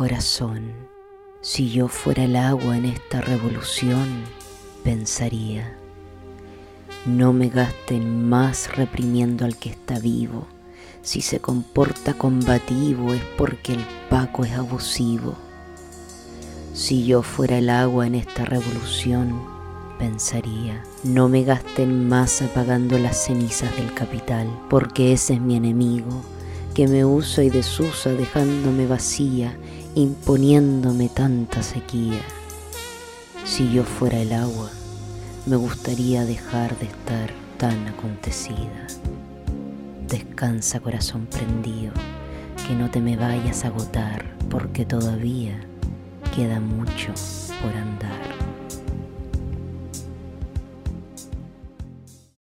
Corazón, si yo fuera el agua en esta revolución, pensaría, no me gasten más reprimiendo al que está vivo, si se comporta combativo es porque el Paco es abusivo. Si yo fuera el agua en esta revolución, pensaría, no me gasten más apagando las cenizas del capital, porque ese es mi enemigo, que me usa y desusa dejándome vacía, imponiéndome tanta sequía. Si yo fuera el agua, me gustaría dejar de estar tan acontecida. Descansa corazón prendido, que no te me vayas a agotar, porque todavía queda mucho por andar.